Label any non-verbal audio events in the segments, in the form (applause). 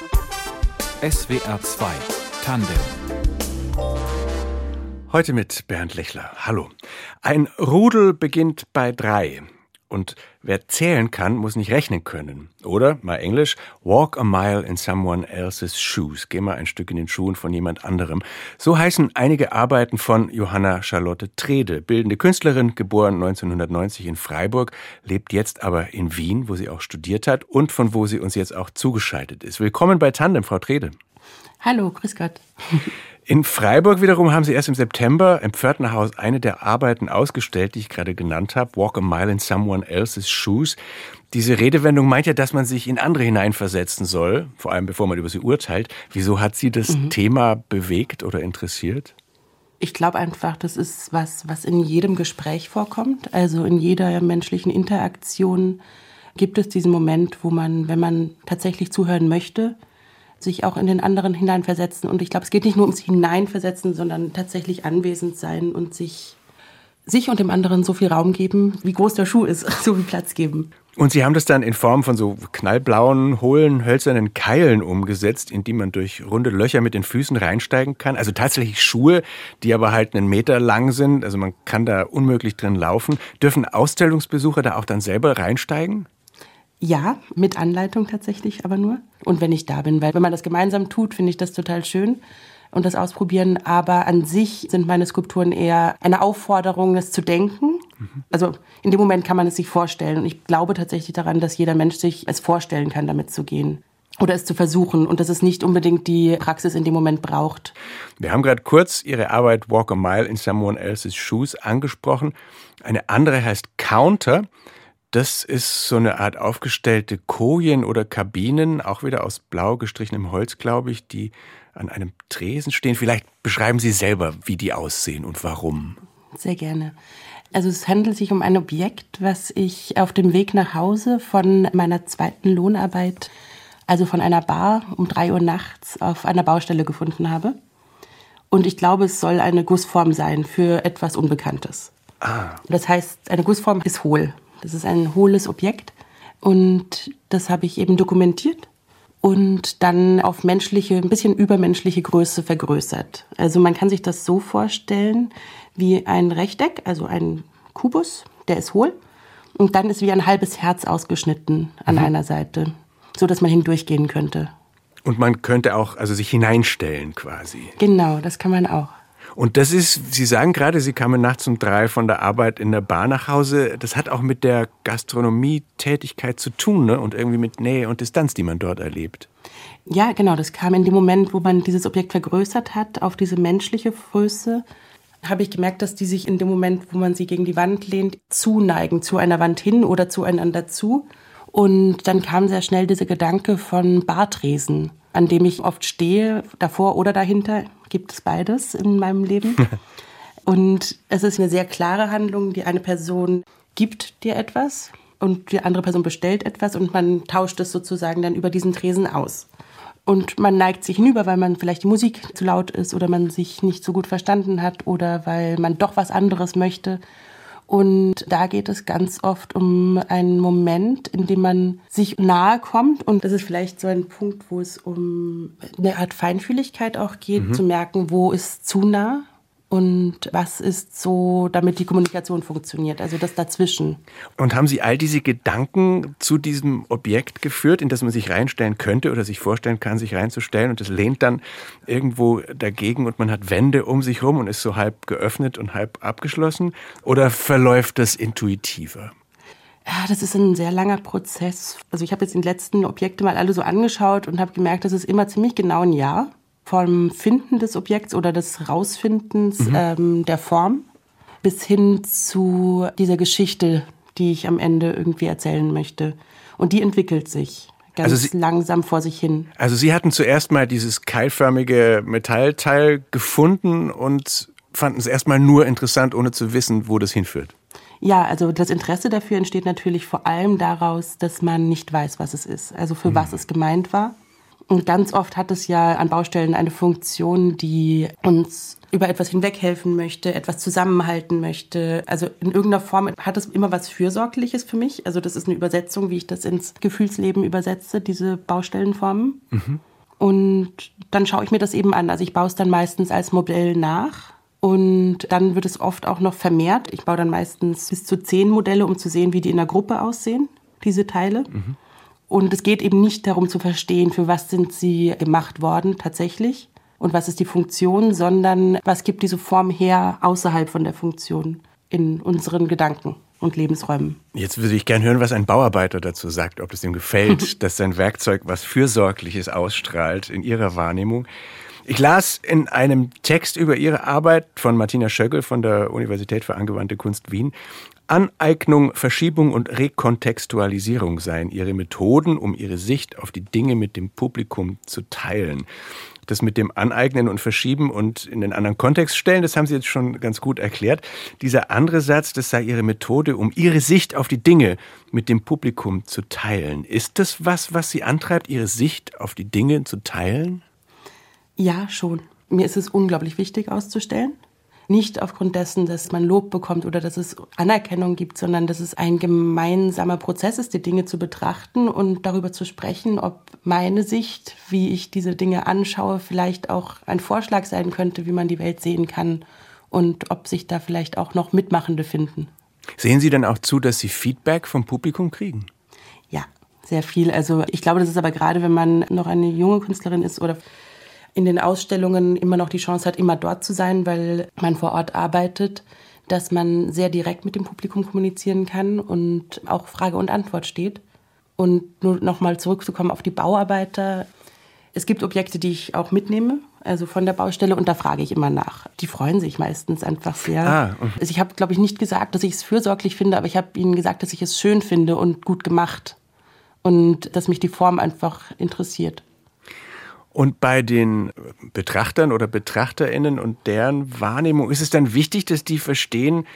SWR 2 Tandem Heute mit Bernd Lechler. Hallo. Ein Rudel beginnt bei drei. Und wer zählen kann, muss nicht rechnen können. Oder, mal Englisch, walk a mile in someone else's shoes. Geh mal ein Stück in den Schuhen von jemand anderem. So heißen einige Arbeiten von Johanna Charlotte Trede, bildende Künstlerin, geboren 1990 in Freiburg, lebt jetzt aber in Wien, wo sie auch studiert hat und von wo sie uns jetzt auch zugeschaltet ist. Willkommen bei Tandem, Frau Trede. Hallo, grüß Gott. In Freiburg wiederum haben Sie erst im September im Pförtnerhaus eine der Arbeiten ausgestellt, die ich gerade genannt habe, Walk a Mile in Someone Else's Shoes. Diese Redewendung meint ja, dass man sich in andere hineinversetzen soll, vor allem bevor man über sie urteilt. Wieso hat Sie das mhm. Thema bewegt oder interessiert? Ich glaube einfach, das ist was, was in jedem Gespräch vorkommt. Also in jeder menschlichen Interaktion gibt es diesen Moment, wo man, wenn man tatsächlich zuhören möchte, sich auch in den anderen hineinversetzen. Und ich glaube, es geht nicht nur ums Hineinversetzen, sondern tatsächlich anwesend sein und sich, sich und dem anderen so viel Raum geben, wie groß der Schuh ist, (laughs) so viel Platz geben. Und Sie haben das dann in Form von so knallblauen, hohlen, hölzernen Keilen umgesetzt, in die man durch runde Löcher mit den Füßen reinsteigen kann. Also tatsächlich Schuhe, die aber halt einen Meter lang sind. Also man kann da unmöglich drin laufen. Dürfen Ausstellungsbesucher da auch dann selber reinsteigen? Ja, mit Anleitung tatsächlich, aber nur. Und wenn ich da bin, weil wenn man das gemeinsam tut, finde ich das total schön und das ausprobieren. Aber an sich sind meine Skulpturen eher eine Aufforderung, das zu denken. Mhm. Also in dem Moment kann man es sich vorstellen. Und ich glaube tatsächlich daran, dass jeder Mensch sich es vorstellen kann, damit zu gehen oder es zu versuchen und dass es nicht unbedingt die Praxis in dem Moment braucht. Wir haben gerade kurz Ihre Arbeit Walk a Mile in Someone Else's Shoes angesprochen. Eine andere heißt Counter. Das ist so eine Art aufgestellte Kojen oder Kabinen, auch wieder aus blau gestrichenem Holz, glaube ich, die an einem Tresen stehen. Vielleicht beschreiben Sie selber, wie die aussehen und warum. Sehr gerne. Also es handelt sich um ein Objekt, was ich auf dem Weg nach Hause von meiner zweiten Lohnarbeit, also von einer Bar um drei Uhr nachts auf einer Baustelle gefunden habe. Und ich glaube, es soll eine Gussform sein für etwas Unbekanntes. Ah. Das heißt, eine Gussform ist hohl. Das ist ein hohles Objekt und das habe ich eben dokumentiert und dann auf menschliche, ein bisschen übermenschliche Größe vergrößert. Also man kann sich das so vorstellen wie ein Rechteck, also ein Kubus, der ist hohl und dann ist wie ein halbes Herz ausgeschnitten an mhm. einer Seite, so dass man hindurchgehen könnte. Und man könnte auch also sich hineinstellen quasi. Genau, das kann man auch. Und das ist, Sie sagen gerade, Sie kamen nachts um drei von der Arbeit in der Bar nach Hause. Das hat auch mit der Gastronomie-Tätigkeit zu tun ne? und irgendwie mit Nähe und Distanz, die man dort erlebt. Ja, genau. Das kam in dem Moment, wo man dieses Objekt vergrößert hat auf diese menschliche Größe habe ich gemerkt, dass die sich in dem Moment, wo man sie gegen die Wand lehnt, zuneigen, zu einer Wand hin oder zueinander zu. Und dann kam sehr schnell dieser Gedanke von Bartresen, an dem ich oft stehe, davor oder dahinter gibt es beides in meinem Leben. (laughs) und es ist eine sehr klare Handlung. Die eine Person gibt dir etwas und die andere Person bestellt etwas und man tauscht es sozusagen dann über diesen Tresen aus. Und man neigt sich hinüber, weil man vielleicht die Musik zu laut ist oder man sich nicht so gut verstanden hat oder weil man doch was anderes möchte. Und da geht es ganz oft um einen Moment, in dem man sich nahe kommt. Und das ist vielleicht so ein Punkt, wo es um eine Art Feinfühligkeit auch geht, mhm. zu merken, wo ist zu nah und was ist so, damit die Kommunikation funktioniert, also das dazwischen. Und haben Sie all diese Gedanken zu diesem Objekt geführt, in das man sich reinstellen könnte oder sich vorstellen kann, sich reinzustellen und es lehnt dann irgendwo dagegen und man hat Wände um sich herum und ist so halb geöffnet und halb abgeschlossen? Oder verläuft das intuitiver? Ja, das ist ein sehr langer Prozess. Also ich habe jetzt die letzten Objekte mal alle so angeschaut und habe gemerkt, das ist immer ziemlich genau ein Jahr vom Finden des Objekts oder des Rausfindens mhm. ähm, der Form bis hin zu dieser Geschichte, die ich am Ende irgendwie erzählen möchte. Und die entwickelt sich ganz also Sie, langsam vor sich hin. Also Sie hatten zuerst mal dieses keilförmige Metallteil gefunden und fanden es erstmal nur interessant, ohne zu wissen, wo das hinführt. Ja, also das Interesse dafür entsteht natürlich vor allem daraus, dass man nicht weiß, was es ist, also für mhm. was es gemeint war Und ganz oft hat es ja an Baustellen eine Funktion, die uns über etwas hinweghelfen möchte, etwas zusammenhalten möchte. Also in irgendeiner Form hat es immer was Fürsorgliches für mich. Also das ist eine Übersetzung, wie ich das ins Gefühlsleben übersetze, diese Baustellenformen. Mhm. Und dann schaue ich mir das eben an. Also ich baue es dann meistens als Modell nach. Und dann wird es oft auch noch vermehrt. Ich baue dann meistens bis zu zehn Modelle, um zu sehen, wie die in der Gruppe aussehen, diese Teile. Mhm. Und es geht eben nicht darum zu verstehen, für was sind sie gemacht worden tatsächlich, und was ist die Funktion, sondern was gibt diese Form her außerhalb von der Funktion in unseren Gedanken und Lebensräumen. Jetzt würde ich gerne hören, was ein Bauarbeiter dazu sagt, ob es ihm gefällt, (laughs) dass sein Werkzeug was Fürsorgliches ausstrahlt in Ihrer Wahrnehmung. Ich las in einem Text über Ihre Arbeit von Martina Schöckel von der Universität für angewandte Kunst Wien, Aneignung, Verschiebung und Rekontextualisierung seien ihre Methoden, um ihre Sicht auf die Dinge mit dem Publikum zu teilen das mit dem Aneignen und Verschieben und in den anderen Kontext stellen, das haben Sie jetzt schon ganz gut erklärt. Dieser andere Satz, das sei Ihre Methode, um Ihre Sicht auf die Dinge mit dem Publikum zu teilen. Ist das was, was Sie antreibt, Ihre Sicht auf die Dinge zu teilen? Ja, schon. Mir ist es unglaublich wichtig auszustellen. Nicht aufgrund dessen, dass man Lob bekommt oder dass es Anerkennung gibt, sondern dass es ein gemeinsamer Prozess ist, die Dinge zu betrachten und darüber zu sprechen, ob meine Sicht, wie ich diese Dinge anschaue, vielleicht auch ein Vorschlag sein könnte, wie man die Welt sehen kann und ob sich da vielleicht auch noch Mitmachende finden. Sehen Sie denn auch zu, dass Sie Feedback vom Publikum kriegen? Ja, sehr viel. Also ich glaube, das ist aber gerade, wenn man noch eine junge Künstlerin ist oder in den Ausstellungen immer noch die Chance hat, immer dort zu sein, weil man vor Ort arbeitet, dass man sehr direkt mit dem Publikum kommunizieren kann und auch Frage und Antwort steht. Und nur nochmal zurückzukommen auf die Bauarbeiter. Es gibt Objekte, die ich auch mitnehme, also von der Baustelle, und da frage ich immer nach. Die freuen sich meistens einfach sehr. Ah, also ich habe, glaube ich, nicht gesagt, dass ich es fürsorglich finde, aber ich habe ihnen gesagt, dass ich es schön finde und gut gemacht und dass mich die Form einfach interessiert. Und bei den Betrachtern oder Betrachterinnen und deren Wahrnehmung ist es dann wichtig, dass die verstehen,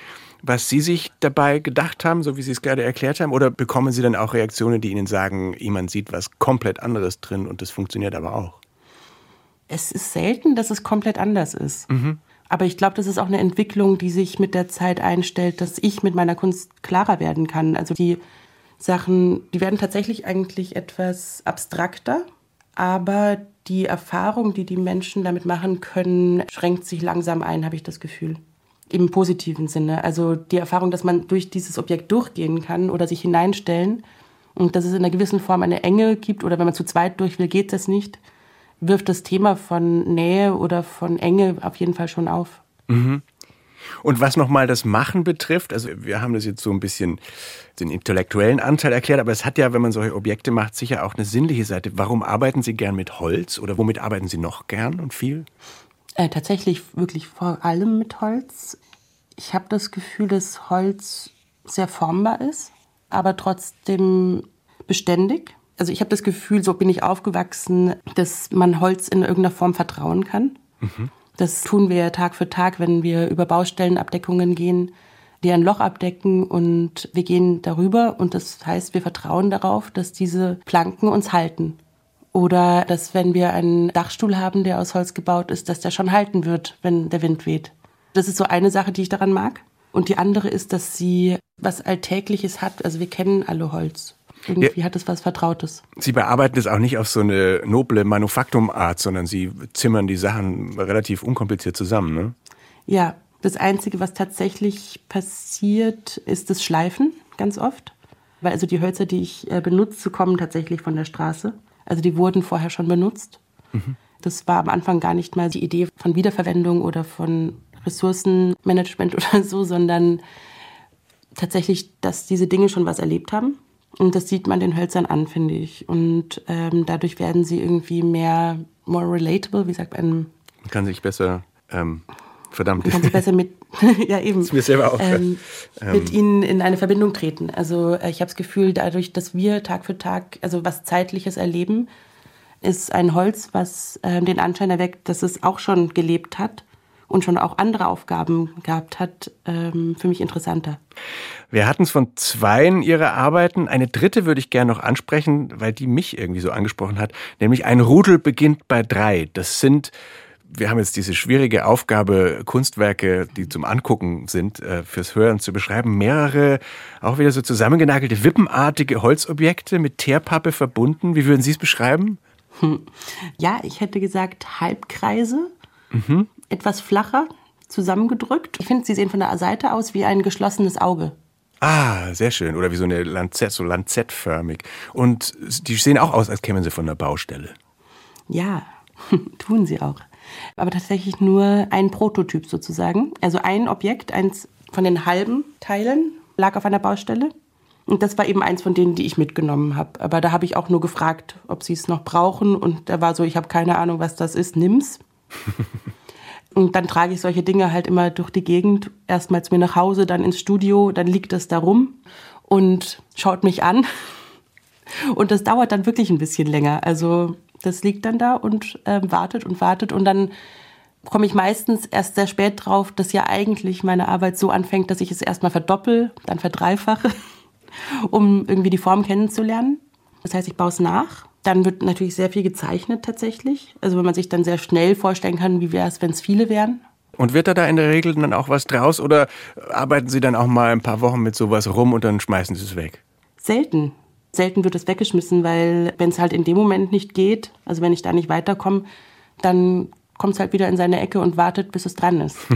was Sie sich dabei gedacht haben, so wie Sie es gerade erklärt haben? Oder bekommen Sie dann auch Reaktionen, die Ihnen sagen, jemand sieht was komplett anderes drin und das funktioniert aber auch? Es ist selten, dass es komplett anders ist. Mhm. Aber ich glaube, das ist auch eine Entwicklung, die sich mit der Zeit einstellt, dass ich mit meiner Kunst klarer werden kann. Also die Sachen, die werden tatsächlich eigentlich etwas abstrakter, aber die Erfahrung, die die Menschen damit machen können, schränkt sich langsam ein, habe ich das Gefühl. Im positiven Sinne. Also die Erfahrung, dass man durch dieses Objekt durchgehen kann oder sich hineinstellen und dass es in einer gewissen Form eine Enge gibt oder wenn man zu zweit durch will, geht das nicht, wirft das Thema von Nähe oder von Enge auf jeden Fall schon auf. Mhm. Und was nochmal das Machen betrifft, also wir haben das jetzt so ein bisschen den intellektuellen Anteil erklärt, aber es hat ja, wenn man solche Objekte macht, sicher auch eine sinnliche Seite. Warum arbeiten Sie gern mit Holz oder womit arbeiten Sie noch gern und viel? Äh, tatsächlich wirklich vor allem mit Holz. Ich habe das Gefühl, dass Holz sehr formbar ist, aber trotzdem beständig. Also ich habe das Gefühl, so bin ich aufgewachsen, dass man Holz in irgendeiner Form vertrauen kann. Mhm. Das tun wir Tag für Tag, wenn wir über Baustellenabdeckungen gehen, die ein Loch abdecken und wir gehen darüber und das heißt, wir vertrauen darauf, dass diese Planken uns halten. Oder dass wenn wir einen Dachstuhl haben, der aus Holz gebaut ist, dass der schon halten wird, wenn der Wind weht. Das ist so eine Sache, die ich daran mag. Und die andere ist, dass sie was Alltägliches hat. Also wir kennen alle Holz. Irgendwie ja. hat es was Vertrautes. Sie bearbeiten es auch nicht auf so eine noble Manufaktumart, sondern Sie zimmern die Sachen relativ unkompliziert zusammen, ne? Ja, das Einzige, was tatsächlich passiert, ist das Schleifen ganz oft. Weil also die Hölzer, die ich äh, benutze, kommen tatsächlich von der Straße. Also die wurden vorher schon benutzt. Mhm. Das war am Anfang gar nicht mal die Idee von Wiederverwendung oder von Ressourcenmanagement (laughs) oder so, sondern tatsächlich, dass diese Dinge schon was erlebt haben und das sieht man den Hölzern an, finde ich. Und ähm, dadurch werden sie irgendwie mehr, more relatable, wie sagt man? Man kann sich besser, ähm, verdammt. Man kann sich besser mit, (laughs) (laughs) ja eben. Das ist mir selber auch. Ähm, mit ihnen in eine Verbindung treten. Also äh, ich habe das Gefühl, dadurch, dass wir Tag für Tag, also was Zeitliches erleben, ist ein Holz, was äh, den Anschein erweckt, dass es auch schon gelebt hat und schon auch andere Aufgaben gehabt hat, ähm, für mich interessanter. Wir hatten es von zweien ihrer Arbeiten. Eine dritte würde ich gerne noch ansprechen, weil die mich irgendwie so angesprochen hat. Nämlich ein Rudel beginnt bei drei. Das sind wir haben jetzt diese schwierige Aufgabe, Kunstwerke, die zum Angucken sind, äh, fürs Hören zu beschreiben. Mehrere, auch wieder so zusammengenagelte, wippenartige Holzobjekte mit Teerpappe verbunden. Wie würden Sie es beschreiben? Ja, ich hätte gesagt Halbkreise, mhm. Etwas flacher, zusammengedrückt. Ich finde, sie sehen von der Seite aus wie ein geschlossenes Auge. Ah, sehr schön. Oder wie so eine Lanzett, so lanzettförmig. Und die sehen auch aus, als kämen sie von der Baustelle. Ja, (laughs) tun sie auch. Aber tatsächlich nur ein Prototyp sozusagen. Also ein Objekt, eins von den halben Teilen, lag auf einer Baustelle. Und das war eben eins von denen, die ich mitgenommen habe. Aber da habe ich auch nur gefragt, ob sie es noch brauchen. Und da war so, ich habe keine Ahnung, was das ist, nimm's. (laughs) und dann trage ich solche Dinge halt immer durch die Gegend. Erstmal zu mir nach Hause, dann ins Studio, dann liegt das da rum und schaut mich an. (laughs) Und das dauert dann wirklich ein bisschen länger. Also das liegt dann da und äh, wartet und wartet. Und dann komme ich meistens erst sehr spät drauf, dass ja eigentlich meine Arbeit so anfängt, dass ich es erstmal verdoppel, dann verdreifache (laughs) um irgendwie die Form kennenzulernen. Das heißt, ich baue es nach. Dann wird natürlich sehr viel gezeichnet tatsächlich. Also wenn man sich dann sehr schnell vorstellen kann, wie wäre es, wenn es viele wären. Und wird da, da in der Regel dann auch was draus oder arbeiten Sie dann auch mal ein paar Wochen mit sowas rum und dann schmeißen Sie es weg? Selten. Selten wird es weggeschmissen, weil wenn es halt in dem Moment nicht geht, also wenn ich da nicht weiterkomme, dann kommt es halt wieder in seine Ecke und wartet, bis es dran ist. (laughs)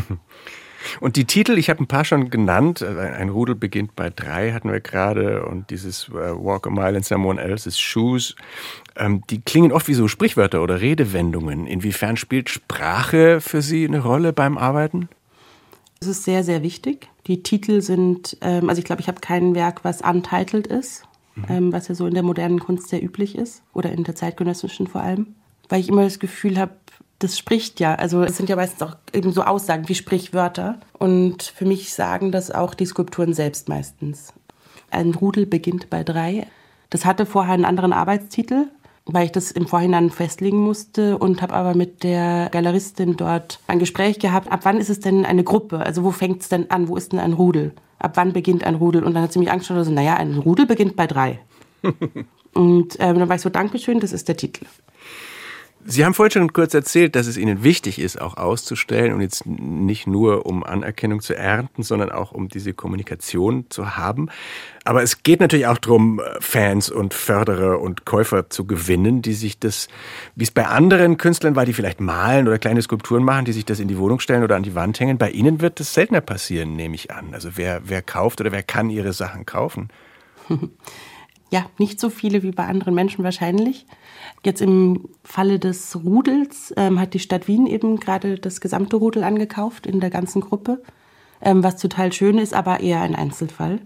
Und die Titel, ich habe ein paar schon genannt. Äh, ein Rudel beginnt bei drei, hatten wir gerade. Und dieses äh, Walk a Mile in Someone Else's Shoes. Ähm, die klingen oft wie so Sprichwörter oder Redewendungen. Inwiefern spielt Sprache für Sie eine Rolle beim Arbeiten? Es ist sehr, sehr wichtig. Die Titel sind, ähm, also ich glaube, ich habe kein Werk, was untitled ist, mhm. ähm, was ja so in der modernen Kunst sehr üblich ist oder in der zeitgenössischen vor allem. Weil ich immer das Gefühl habe, das spricht ja. Also es sind ja meistens auch eben so Aussagen wie Sprichwörter. Und für mich sagen das auch die Skulpturen selbst meistens. Ein Rudel beginnt bei drei. Das hatte vorher einen anderen Arbeitstitel, weil ich das im Vorhinein festlegen musste und habe aber mit der Galeristin dort ein Gespräch gehabt. Ab wann ist es denn eine Gruppe? Also wo fängt es denn an? Wo ist denn ein Rudel? Ab wann beginnt ein Rudel? Und dann hat sie mich angeschaut und so, naja, ein Rudel beginnt bei drei. (laughs) und ähm, dann war ich so, Dankeschön, das ist der Titel. Sie haben vorhin schon kurz erzählt, dass es Ihnen wichtig ist, auch auszustellen und jetzt nicht nur um Anerkennung zu ernten, sondern auch um diese Kommunikation zu haben. Aber es geht natürlich auch darum, Fans und Förderer und Käufer zu gewinnen, die sich das, wie es bei anderen Künstlern war, die vielleicht malen oder kleine Skulpturen machen, die sich das in die Wohnung stellen oder an die Wand hängen. Bei Ihnen wird das seltener passieren, nehme ich an. Also wer, wer kauft oder wer kann Ihre Sachen kaufen? (laughs) Ja, nicht so viele wie bei anderen Menschen wahrscheinlich. Jetzt im Falle des Rudels ähm, hat die Stadt Wien eben gerade das gesamte Rudel angekauft in der ganzen Gruppe, ähm, was total schön ist, aber eher ein Einzelfall.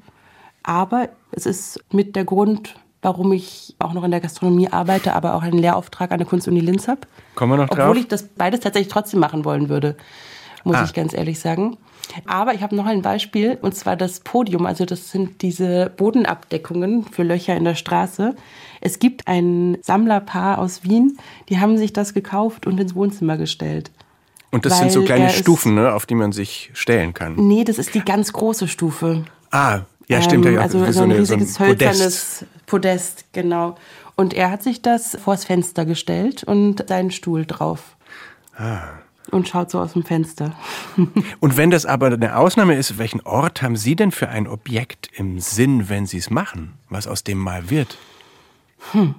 Aber es ist mit der Grund, warum ich auch noch in der Gastronomie arbeite, aber auch einen Lehrauftrag an der Kunstuni Linz habe. Kommen wir noch drauf? Obwohl ich das beides tatsächlich trotzdem machen wollen würde, muss ah. ich ganz ehrlich sagen. Aber ich habe noch ein Beispiel, und zwar das Podium. Also das sind diese Bodenabdeckungen für Löcher in der Straße. Es gibt ein Sammlerpaar aus Wien, die haben sich das gekauft und ins Wohnzimmer gestellt. Und das sind so kleine Stufen, ne, auf die man sich stellen kann. Nee, das ist die ganz große Stufe. Ah, ja, stimmt. Ähm, ja, also so, so ein riesiges so ein hölzernes Podest. Podest, genau. Und er hat sich das vors Fenster gestellt und seinen Stuhl drauf. Ah und schaut so aus dem Fenster. (laughs) und wenn das aber eine Ausnahme ist, welchen Ort haben Sie denn für ein Objekt im Sinn, wenn Sie es machen, was aus dem mal wird? Hm.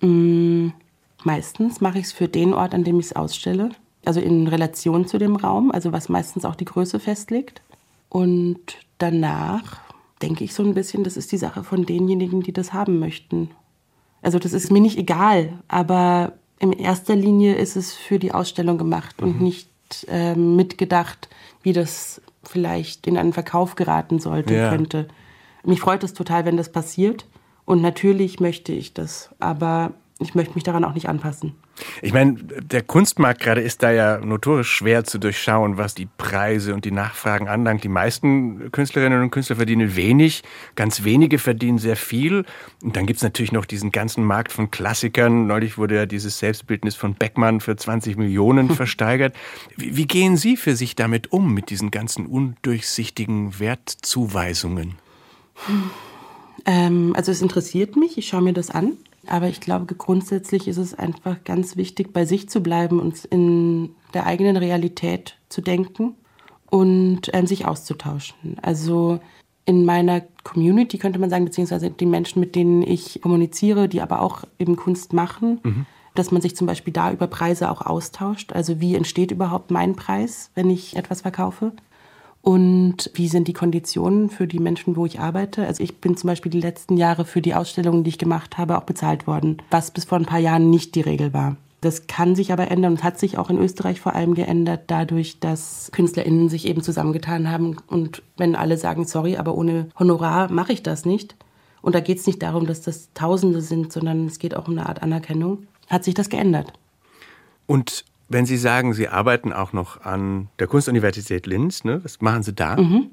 Hm. Meistens mache ich es für den Ort, an dem ich es ausstelle. Also in Relation zu dem Raum, also was meistens auch die Größe festlegt. Und danach denke ich so ein bisschen, das ist die Sache von denjenigen, die das haben möchten. Also das ist mir nicht egal, aber in erster Linie ist es für die Ausstellung gemacht mhm. und nicht äh, mitgedacht, wie das vielleicht in einen Verkauf geraten sollte, ja. könnte. Mich freut es total, wenn das passiert. Und natürlich möchte ich das. Aber ich möchte mich daran auch nicht anpassen. Ich meine, der Kunstmarkt gerade ist da ja notorisch schwer zu durchschauen, was die Preise und die Nachfragen anlangt. Die meisten Künstlerinnen und Künstler verdienen wenig, ganz wenige verdienen sehr viel. Und dann gibt es natürlich noch diesen ganzen Markt von Klassikern. Neulich wurde ja dieses Selbstbildnis von Beckmann für 20 Millionen (laughs) versteigert. Wie, wie gehen Sie für sich damit um, mit diesen ganzen undurchsichtigen Wertzuweisungen? Ähm, also es interessiert mich, ich schaue mir das an. Aber ich glaube, grundsätzlich ist es einfach ganz wichtig, bei sich zu bleiben und in der eigenen Realität zu denken und ähm, sich auszutauschen. Also in meiner Community könnte man sagen, beziehungsweise die Menschen, mit denen ich kommuniziere, die aber auch eben Kunst machen, mhm. dass man sich zum Beispiel da über Preise auch austauscht. Also wie entsteht überhaupt mein Preis, wenn ich etwas verkaufe? Und wie sind die Konditionen für die Menschen, wo ich arbeite? Also ich bin zum Beispiel die letzten Jahre für die Ausstellungen, die ich gemacht habe, auch bezahlt worden, was bis vor ein paar Jahren nicht die Regel war. Das kann sich aber ändern und hat sich auch in Österreich vor allem geändert, dadurch, dass KünstlerInnen sich eben zusammengetan haben. Und wenn alle sagen, sorry, aber ohne Honorar mache ich das nicht. Und da geht es nicht darum, dass das Tausende sind, sondern es geht auch um eine Art Anerkennung. Hat sich das geändert. Und wenn Sie sagen, Sie arbeiten auch noch an der Kunstuniversität Linz, ne? was machen Sie da? Mhm.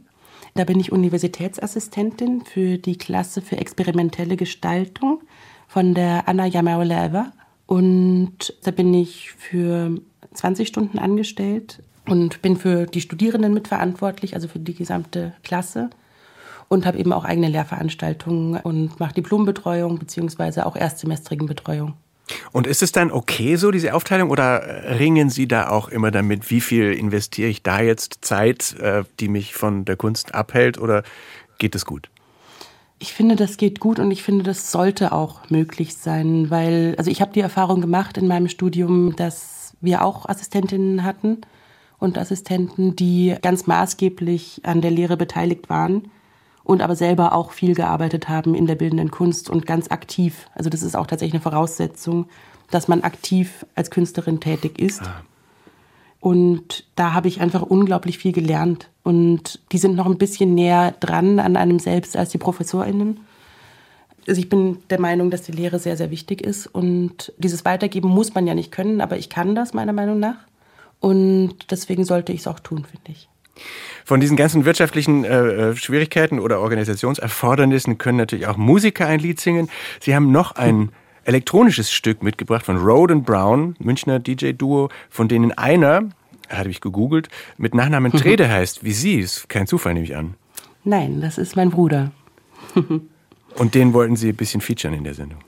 Da bin ich Universitätsassistentin für die Klasse für experimentelle Gestaltung von der Anna Jamaroleva. Und da bin ich für 20 Stunden angestellt und bin für die Studierenden mitverantwortlich, also für die gesamte Klasse. Und habe eben auch eigene Lehrveranstaltungen und mache Diplombetreuung beziehungsweise auch erstsemestrigen Betreuung. Und ist es dann okay so, diese Aufteilung, oder ringen Sie da auch immer damit, wie viel investiere ich da jetzt Zeit, äh, die mich von der Kunst abhält, oder geht es gut? Ich finde, das geht gut und ich finde, das sollte auch möglich sein, weil, also ich habe die Erfahrung gemacht in meinem Studium, dass wir auch Assistentinnen hatten und Assistenten, die ganz maßgeblich an der Lehre beteiligt waren und aber selber auch viel gearbeitet haben in der bildenden Kunst und ganz aktiv. Also das ist auch tatsächlich eine Voraussetzung, dass man aktiv als Künstlerin tätig ist. Ah. Und da habe ich einfach unglaublich viel gelernt. Und die sind noch ein bisschen näher dran an einem selbst als die ProfessorInnen. Also ich bin der Meinung, dass die Lehre sehr, sehr wichtig ist. Und dieses Weitergeben muss man ja nicht können, aber ich kann das meiner Meinung nach. Und deswegen sollte ich es auch tun, finde ich. Von diesen ganzen wirtschaftlichen äh, äh, Schwierigkeiten oder Organisationserfordernissen können natürlich auch Musiker ein Lied singen. Sie haben noch ein (laughs) elektronisches Stück mitgebracht von Road and Brown, Münchner DJ-Duo, von denen einer, hatte ich gegoogelt, mit Nachnamen (laughs) Trede heißt, wie Sie. Ist kein Zufall, nehme ich an. Nein, das ist mein Bruder. (laughs) Und den wollten Sie ein bisschen featuren in der Sendung.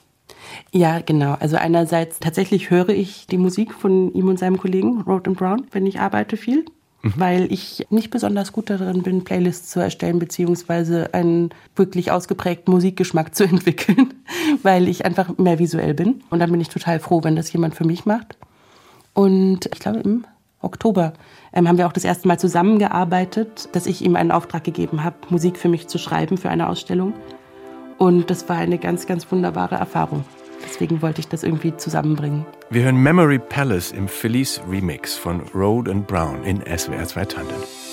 Ja, genau. Also einerseits tatsächlich höre ich die Musik von ihm und seinem Kollegen Road and Brown, wenn ich arbeite viel mhm. weil ich nicht besonders gut darin bin, Playlists zu erstellen, beziehungsweise einen wirklich ausgeprägten Musikgeschmack zu (laughs) entwickeln, weil ich einfach mehr visuell bin. Und dann bin ich total froh, wenn das jemand für mich macht. Und ich glaube, im Oktober ähm, haben wir auch das erste Mal zusammengearbeitet, dass ich ihm einen Auftrag gegeben habe, Musik für mich zu schreiben für eine Ausstellung. Und das war eine ganz, ganz wunderbare Erfahrung. Deswegen wollte ich das irgendwie zusammenbringen. Wir hören Memory Palace im Felice Remix von Road and Brown in SWR 2 Tandem.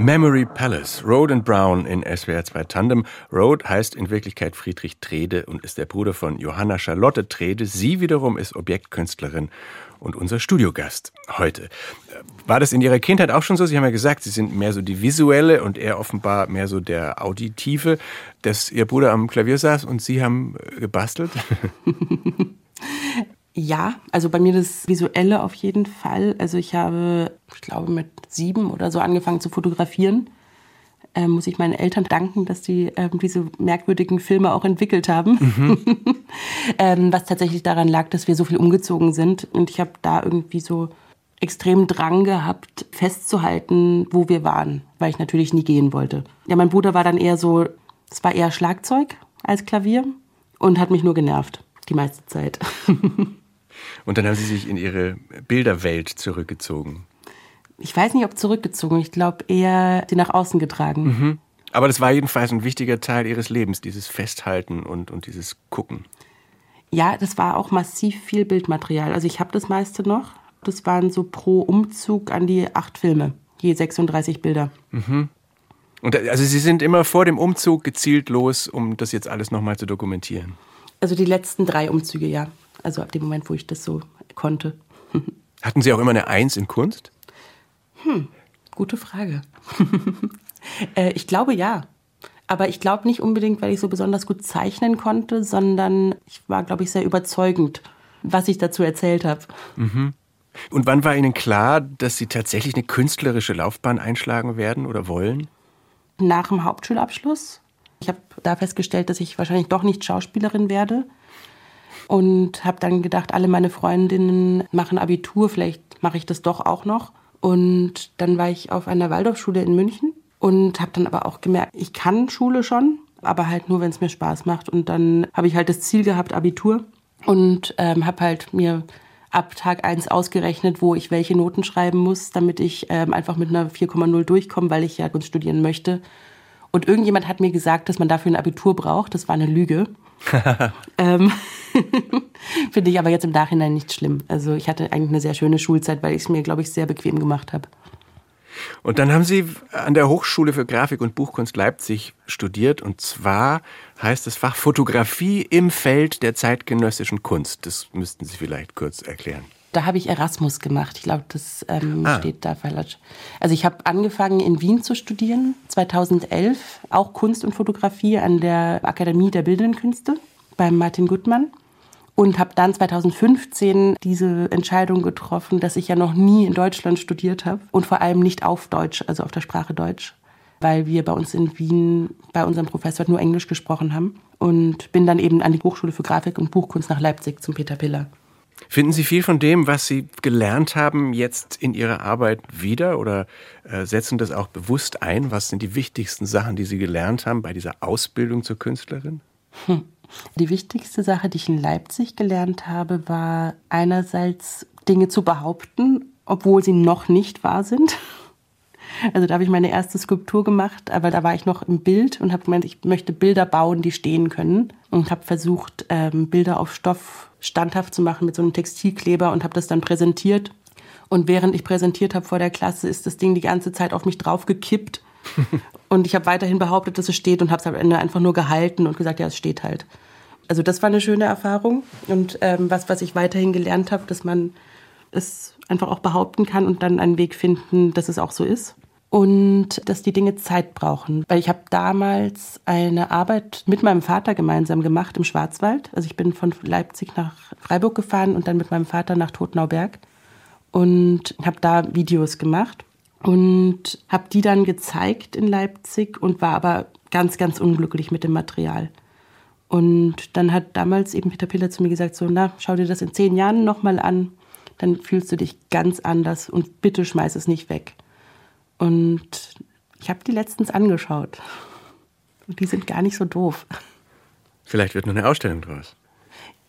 Memory Palace, Road and Brown in SWR 2 Tandem. Road heißt in Wirklichkeit Friedrich Trede und ist der Bruder von Johanna Charlotte Trede. Sie wiederum ist Objektkünstlerin und unser Studiogast heute. War das in Ihrer Kindheit auch schon so? Sie haben ja gesagt, Sie sind mehr so die visuelle und er offenbar mehr so der auditive, dass Ihr Bruder am Klavier saß und Sie haben gebastelt? (laughs) Ja, also bei mir das Visuelle auf jeden Fall. Also ich habe, ich glaube, mit sieben oder so angefangen zu fotografieren. Ähm, muss ich meinen Eltern danken, dass die ähm, diese merkwürdigen Filme auch entwickelt haben. Mhm. (laughs) ähm, was tatsächlich daran lag, dass wir so viel umgezogen sind. Und ich habe da irgendwie so extrem Drang gehabt, festzuhalten, wo wir waren, weil ich natürlich nie gehen wollte. Ja, mein Bruder war dann eher so, es war eher Schlagzeug als Klavier und hat mich nur genervt. die meiste Zeit. (laughs) Und dann haben Sie sich in Ihre Bilderwelt zurückgezogen. Ich weiß nicht, ob zurückgezogen. Ich glaube eher sie nach außen getragen. Mhm. Aber das war jedenfalls ein wichtiger Teil Ihres Lebens, dieses Festhalten und, und dieses Gucken. Ja, das war auch massiv viel Bildmaterial. Also ich habe das meiste noch. Das waren so pro Umzug an die acht Filme, je 36 Bilder. Mhm. Und also Sie sind immer vor dem Umzug gezielt los, um das jetzt alles nochmal zu dokumentieren. Also die letzten drei Umzüge, ja. Also ab dem Moment, wo ich das so konnte. (laughs) Hatten Sie auch immer eine Eins in Kunst? Hm, gute Frage. (laughs) äh, ich glaube ja. Aber ich glaube nicht unbedingt, weil ich so besonders gut zeichnen konnte, sondern ich war, glaube ich, sehr überzeugend, was ich dazu erzählt habe. Mhm. Und wann war Ihnen klar, dass Sie tatsächlich eine künstlerische Laufbahn einschlagen werden oder wollen? Nach dem Hauptschulabschluss. Ich habe da festgestellt, dass ich wahrscheinlich doch nicht Schauspielerin werde. Und habe dann gedacht, alle meine Freundinnen machen Abitur, vielleicht mache ich das doch auch noch. Und dann war ich auf einer Waldorfschule in München und habe dann aber auch gemerkt, ich kann Schule schon, aber halt nur, wenn es mir Spaß macht. Und dann habe ich halt das Ziel gehabt, Abitur und ähm, habe halt mir ab Tag 1 ausgerechnet, wo ich welche Noten schreiben muss, damit ich ähm, einfach mit einer 4,0 durchkomme, weil ich ja Kunst studieren möchte. Und irgendjemand hat mir gesagt, dass man dafür ein Abitur braucht. Das war eine Lüge. (laughs) ähm, (laughs) Finde ich aber jetzt im Nachhinein nicht schlimm. Also ich hatte eigentlich eine sehr schöne Schulzeit, weil ich es mir, glaube ich, sehr bequem gemacht habe. Und dann haben Sie an der Hochschule für Grafik und Buchkunst Leipzig studiert. Und zwar heißt das Fach Fotografie im Feld der zeitgenössischen Kunst. Das müssten Sie vielleicht kurz erklären. Da habe ich Erasmus gemacht. Ich glaube, das ähm, ah. steht da falsch. Also ich habe angefangen in Wien zu studieren, 2011, auch Kunst und Fotografie an der Akademie der Bildenden Künste beim Martin Gutmann und habe dann 2015 diese Entscheidung getroffen, dass ich ja noch nie in Deutschland studiert habe und vor allem nicht auf Deutsch, also auf der Sprache Deutsch, weil wir bei uns in Wien bei unserem Professor nur Englisch gesprochen haben und bin dann eben an die Hochschule für Grafik und Buchkunst nach Leipzig zum Peter Piller. Finden Sie viel von dem, was Sie gelernt haben, jetzt in Ihrer Arbeit wieder oder äh, setzen das auch bewusst ein? Was sind die wichtigsten Sachen, die Sie gelernt haben bei dieser Ausbildung zur Künstlerin? Hm. Die wichtigste Sache, die ich in Leipzig gelernt habe, war einerseits Dinge zu behaupten, obwohl sie noch nicht wahr sind. Also da habe ich meine erste Skulptur gemacht, aber da war ich noch im Bild und habe gemeint, ich möchte Bilder bauen, die stehen können. Und habe versucht, ähm, Bilder auf Stoff standhaft zu machen mit so einem Textilkleber und habe das dann präsentiert. Und während ich präsentiert habe vor der Klasse, ist das Ding die ganze Zeit auf mich draufgekippt. (laughs) und ich habe weiterhin behauptet, dass es steht und habe es am Ende einfach nur gehalten und gesagt, ja, es steht halt. Also das war eine schöne Erfahrung und ähm, was, was ich weiterhin gelernt habe, dass man es einfach auch behaupten kann und dann einen Weg finden, dass es auch so ist. Und dass die Dinge Zeit brauchen. Weil ich habe damals eine Arbeit mit meinem Vater gemeinsam gemacht im Schwarzwald. Also ich bin von Leipzig nach Freiburg gefahren und dann mit meinem Vater nach Totnauberg und habe da Videos gemacht und habe die dann gezeigt in Leipzig und war aber ganz, ganz unglücklich mit dem Material. Und dann hat damals eben Peter Piller zu mir gesagt, so, na, schau dir das in zehn Jahren nochmal an, dann fühlst du dich ganz anders und bitte schmeiß es nicht weg. Und ich habe die letztens angeschaut. Und die sind gar nicht so doof. Vielleicht wird noch eine Ausstellung draus.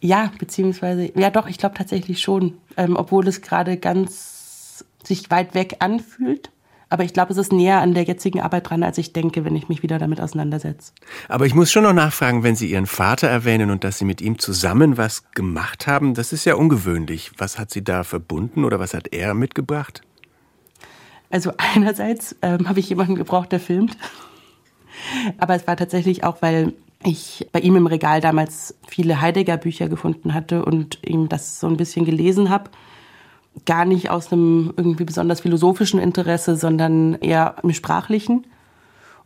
Ja, beziehungsweise, ja doch, ich glaube tatsächlich schon. Ähm, obwohl es gerade ganz sich weit weg anfühlt. Aber ich glaube, es ist näher an der jetzigen Arbeit dran, als ich denke, wenn ich mich wieder damit auseinandersetze. Aber ich muss schon noch nachfragen, wenn Sie Ihren Vater erwähnen und dass Sie mit ihm zusammen was gemacht haben, das ist ja ungewöhnlich. Was hat Sie da verbunden oder was hat er mitgebracht? Also einerseits ähm, habe ich jemanden gebraucht, der filmt. Aber es war tatsächlich auch, weil ich bei ihm im Regal damals viele Heidegger-Bücher gefunden hatte und ihm das so ein bisschen gelesen habe gar nicht aus einem irgendwie besonders philosophischen Interesse, sondern eher im sprachlichen.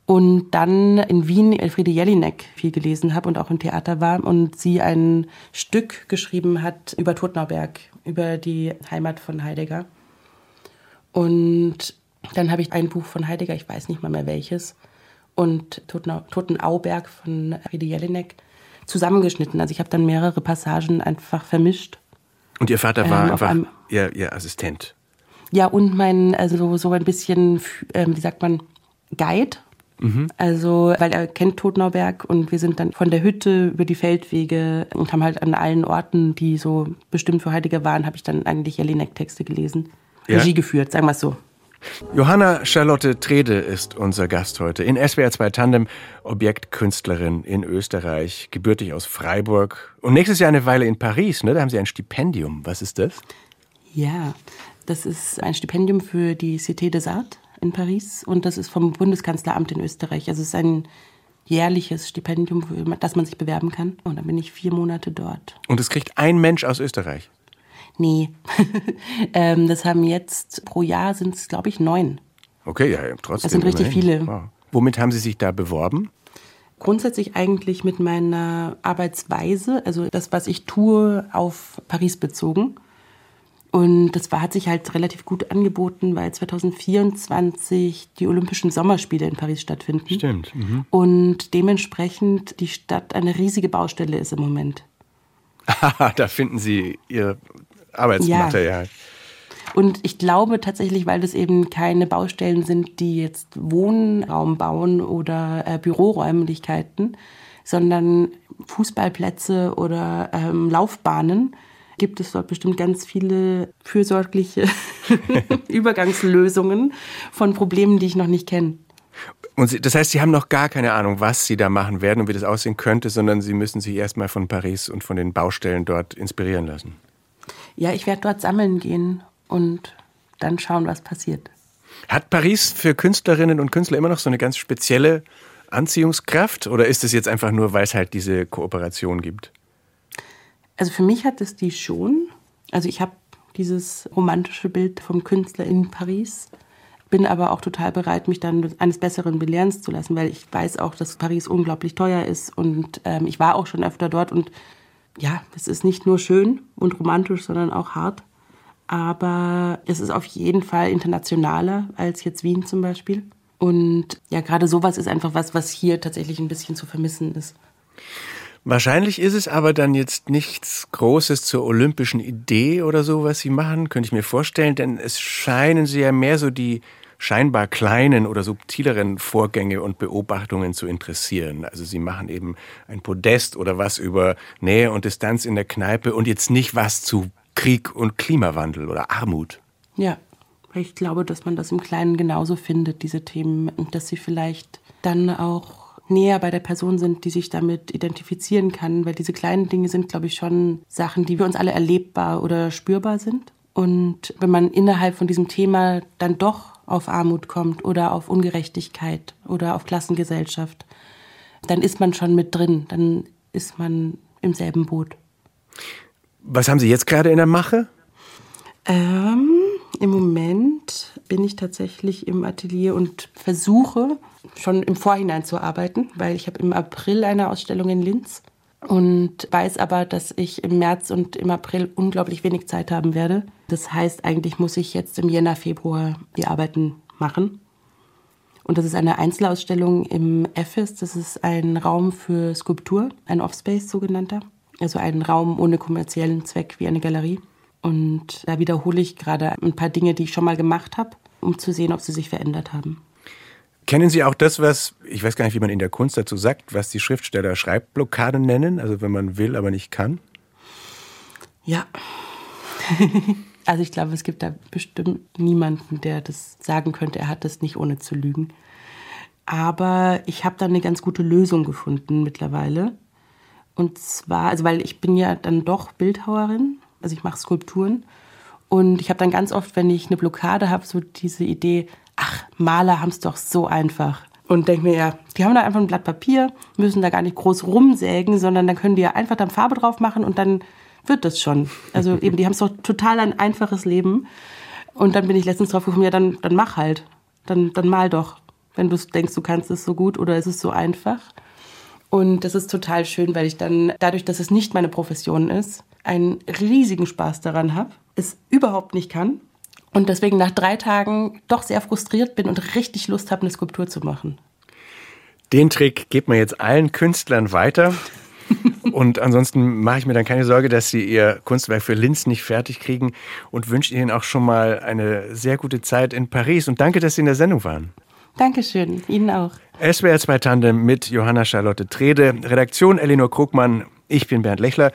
Und dann in Wien Elfriede Jelinek viel gelesen habe und auch im Theater war und sie ein Stück geschrieben hat über Totnauberg, über die Heimat von Heidegger. Und dann habe ich ein Buch von Heidegger, ich weiß nicht mal mehr welches, und Totenauberg von Friede Jelinek zusammengeschnitten. Also ich habe dann mehrere Passagen einfach vermischt und Ihr Vater war ähm, einfach einem, ihr, ihr, Assistent? Ja, und mein, also so ein bisschen, ähm, wie sagt man, Guide. Mhm. Also, weil er kennt Totnauberg und wir sind dann von der Hütte über die Feldwege und haben halt an allen Orten, die so bestimmt für Heidegger waren, habe ich dann eigentlich Jelinek-Texte gelesen. Ja. Regie geführt, sagen wir es so. Johanna Charlotte Trede ist unser Gast heute in SWR 2 Tandem, Objektkünstlerin in Österreich, gebürtig aus Freiburg und nächstes Jahr eine Weile in Paris. Ne? Da haben Sie ein Stipendium. Was ist das? Ja, das ist ein Stipendium für die Cité des Arts in Paris und das ist vom Bundeskanzleramt in Österreich. Also es ist ein jährliches Stipendium, für das man sich bewerben kann. Und dann bin ich vier Monate dort. Und es kriegt ein Mensch aus Österreich? Nee, (laughs) ähm, das haben jetzt pro Jahr sind es, glaube ich, neun. Okay, ja, trotzdem. Das sind richtig immerhin. viele. Wow. Womit haben Sie sich da beworben? Grundsätzlich eigentlich mit meiner Arbeitsweise, also das, was ich tue, auf Paris bezogen. Und das war, hat sich halt relativ gut angeboten, weil 2024 die Olympischen Sommerspiele in Paris stattfinden. Stimmt. Mhm. Und dementsprechend die Stadt eine riesige Baustelle ist im Moment. (laughs) da finden Sie Ihr Arbeitsmaterial. Ja. Und ich glaube tatsächlich, weil das eben keine Baustellen sind, die jetzt Wohnraum bauen oder äh, Büroräumlichkeiten, sondern Fußballplätze oder ähm, Laufbahnen, gibt es dort bestimmt ganz viele fürsorgliche (laughs) Übergangslösungen von Problemen, die ich noch nicht kenne. Und Sie, das heißt, Sie haben noch gar keine Ahnung, was Sie da machen werden und wie das aussehen könnte, sondern Sie müssen sich erstmal von Paris und von den Baustellen dort inspirieren lassen. Ja, ich werde dort sammeln gehen und dann schauen, was passiert. Hat Paris für Künstlerinnen und Künstler immer noch so eine ganz spezielle Anziehungskraft oder ist es jetzt einfach nur, weil es halt diese Kooperation gibt? Also für mich hat es die schon. Also ich habe dieses romantische Bild vom Künstler in Paris, bin aber auch total bereit, mich dann eines Besseren belehren zu lassen, weil ich weiß auch, dass Paris unglaublich teuer ist und ähm, ich war auch schon öfter dort und ja, es ist nicht nur schön und romantisch, sondern auch hart. Aber es ist auf jeden Fall internationaler als jetzt Wien zum Beispiel. Und ja, gerade sowas ist einfach was, was hier tatsächlich ein bisschen zu vermissen ist. Wahrscheinlich ist es aber dann jetzt nichts Großes zur olympischen Idee oder so, was Sie machen, könnte ich mir vorstellen, denn es scheinen Sie ja mehr so die scheinbar kleinen oder subtileren Vorgänge und Beobachtungen zu interessieren. Also sie machen eben ein Podest oder was über Nähe und Distanz in der Kneipe und jetzt nicht was zu Krieg und Klimawandel oder Armut. Ja, ich glaube, dass man das im Kleinen genauso findet, diese Themen, und dass sie vielleicht dann auch näher bei der Person sind, die sich damit identifizieren kann, weil diese kleinen Dinge sind, glaube ich, schon Sachen, die für uns alle erlebbar oder spürbar sind. Und wenn man innerhalb von diesem Thema dann doch auf Armut kommt oder auf Ungerechtigkeit oder auf Klassengesellschaft, dann ist man schon mit drin, dann ist man im selben Boot. Was haben Sie jetzt gerade in der Mache? Ähm, Im Moment bin ich tatsächlich im Atelier und versuche schon im Vorhinein zu arbeiten, weil ich habe im April eine Ausstellung in Linz und weiß aber, dass ich im März und im April unglaublich wenig Zeit haben werde. Das heißt, eigentlich muss ich jetzt im Jänner, Februar die Arbeiten machen. Und das ist eine Einzelausstellung im EFIS. Das ist ein Raum für Skulptur, ein Offspace sogenannter. Also ein Raum ohne kommerziellen Zweck wie eine Galerie. Und da wiederhole ich gerade ein paar Dinge, die ich schon mal gemacht habe, um zu sehen, ob sie sich verändert haben. Kennen Sie auch das, was, ich weiß gar nicht, wie man in der Kunst dazu sagt, was die Schriftsteller Schreibblockaden nennen? Also wenn man will, aber nicht kann? Ja. (laughs) also ich glaube, es gibt da bestimmt niemanden, der das sagen könnte, er hat das nicht ohne zu lügen. Aber ich habe da eine ganz gute Lösung gefunden mittlerweile. Und zwar, also weil ich bin ja dann doch Bildhauerin, also ich mache Skulpturen. Und ich habe dann ganz oft, wenn ich eine Blockade habe, so diese Idee, ach, Maler haben es doch so einfach. Und denke mir, ja, die haben da einfach ein Blatt Papier, müssen da gar nicht groß rumsägen, sondern dann können die ja einfach dann Farbe drauf machen und dann wird das schon. Also (laughs) eben, die haben es doch total ein einfaches Leben. Und dann bin ich letztens drauf gekommen, ja, dann, dann mach halt. Dann, dann mal doch. Wenn du denkst, du kannst es so gut oder ist es so einfach. Und das ist total schön, weil ich dann, dadurch, dass es nicht meine Profession ist, einen riesigen Spaß daran habe, es überhaupt nicht kann und deswegen nach drei Tagen doch sehr frustriert bin und richtig Lust habe, eine Skulptur zu machen. Den Trick gibt man jetzt allen Künstlern weiter. Und ansonsten mache ich mir dann keine Sorge, dass sie ihr Kunstwerk für Linz nicht fertig kriegen und wünsche ihnen auch schon mal eine sehr gute Zeit in Paris. Und danke, dass Sie in der Sendung waren. Dankeschön, Ihnen auch. SWR 2 Tandem mit Johanna Charlotte Trede, Redaktion Elinor Krugmann. Ich bin Bernd Lechler.